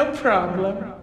No problem.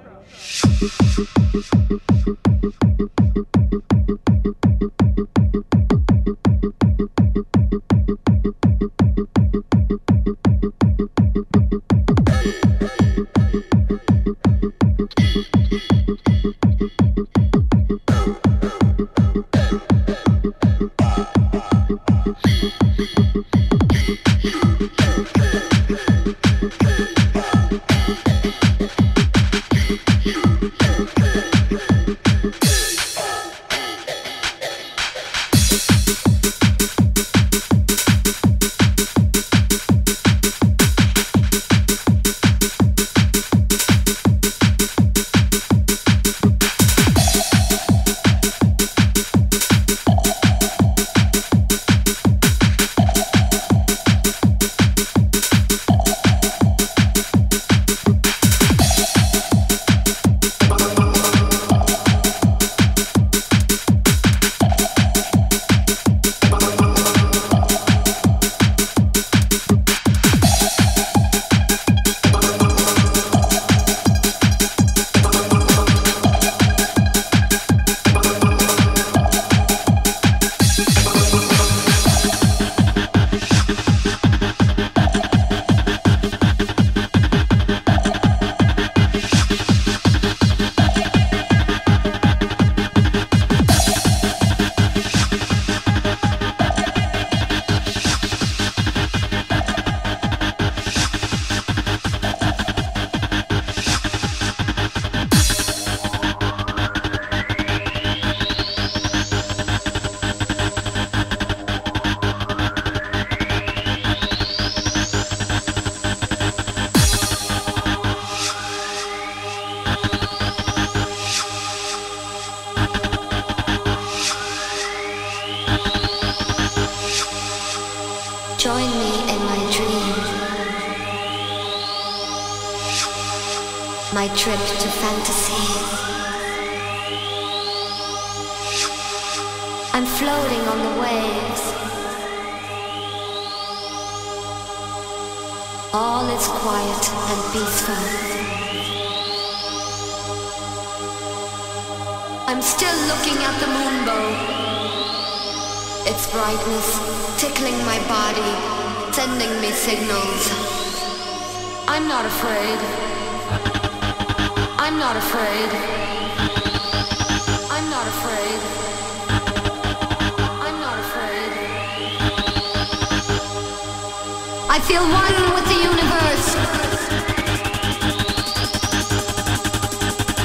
skills. I'm not afraid. I'm not afraid. I'm not afraid. I'm not afraid. I feel one with the universe.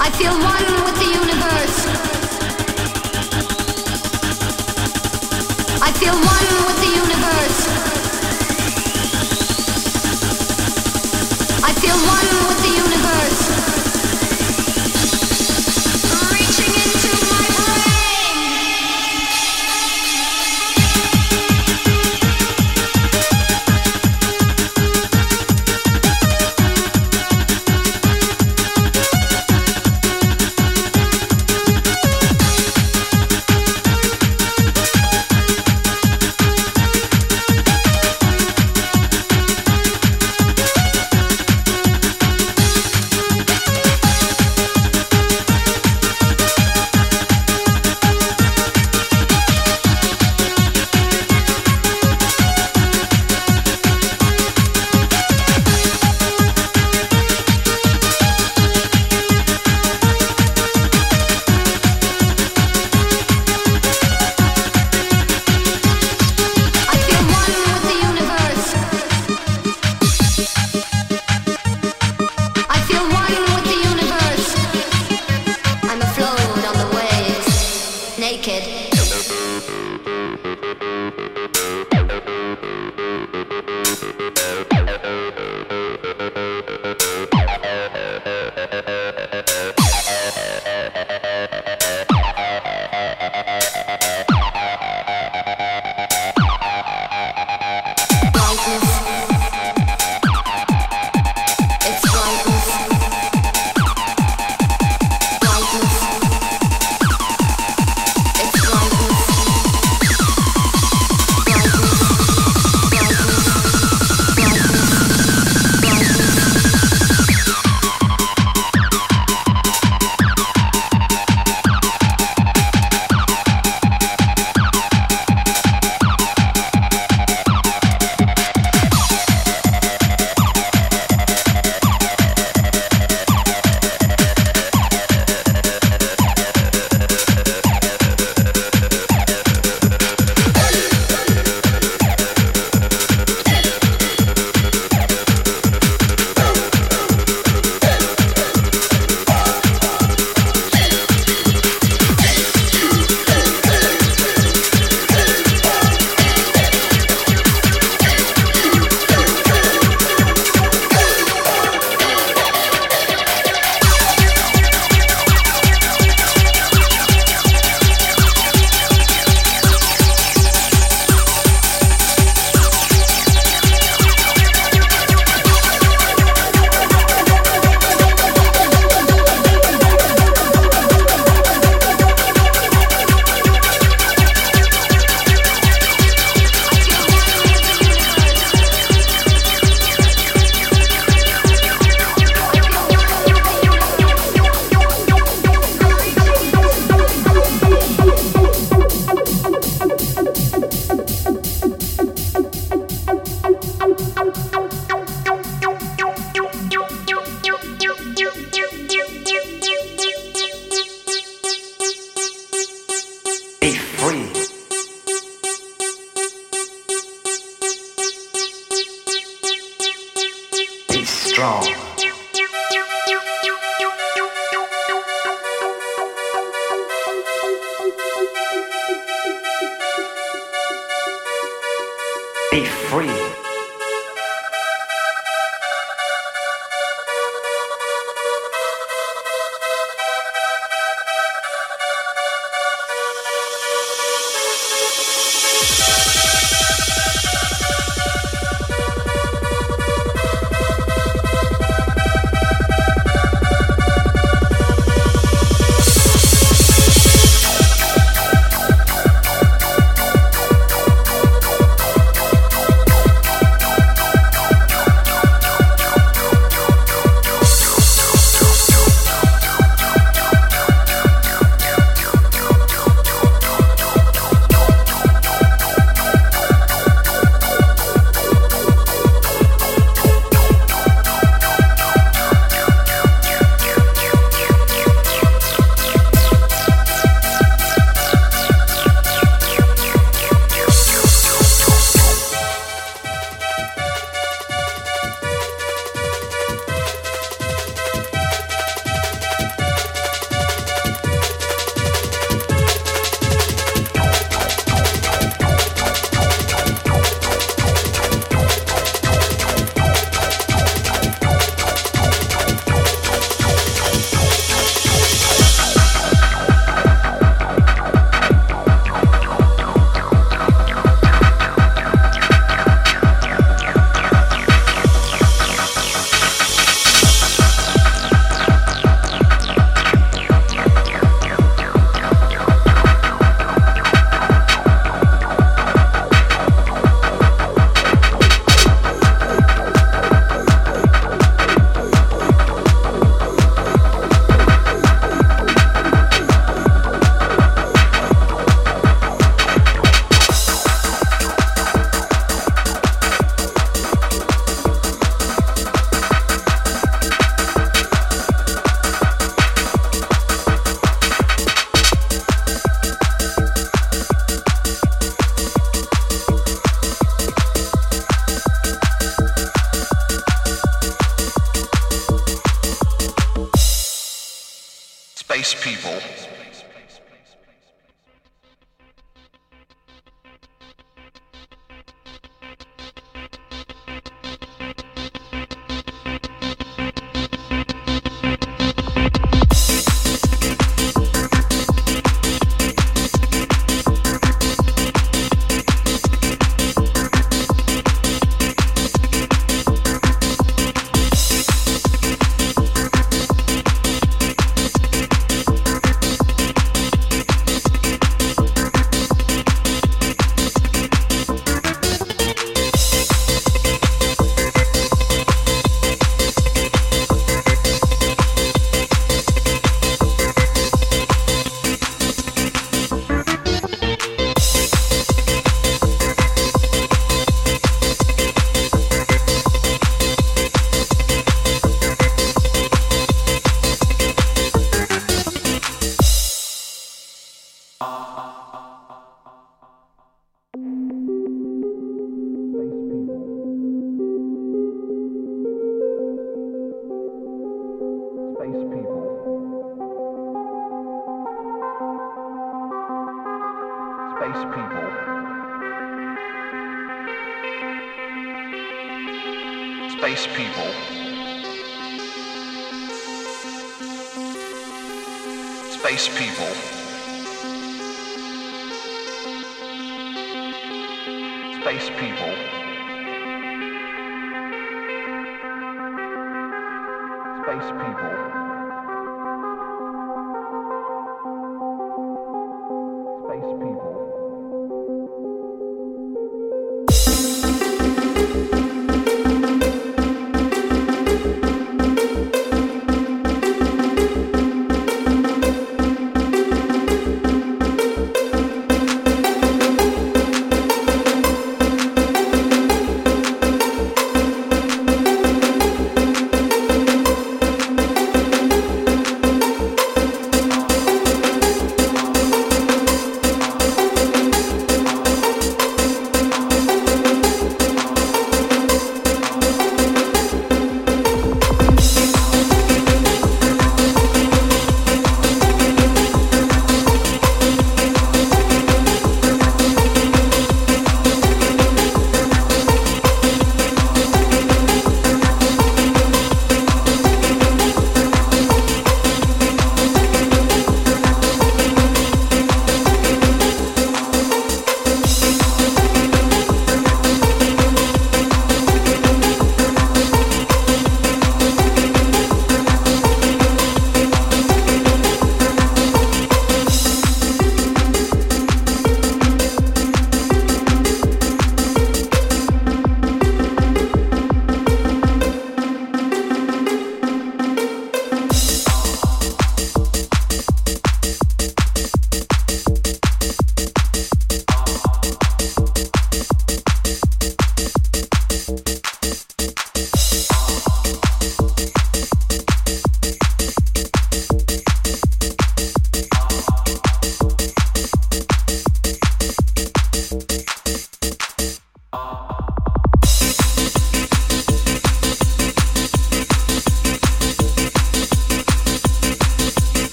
I feel one with the universe. I feel one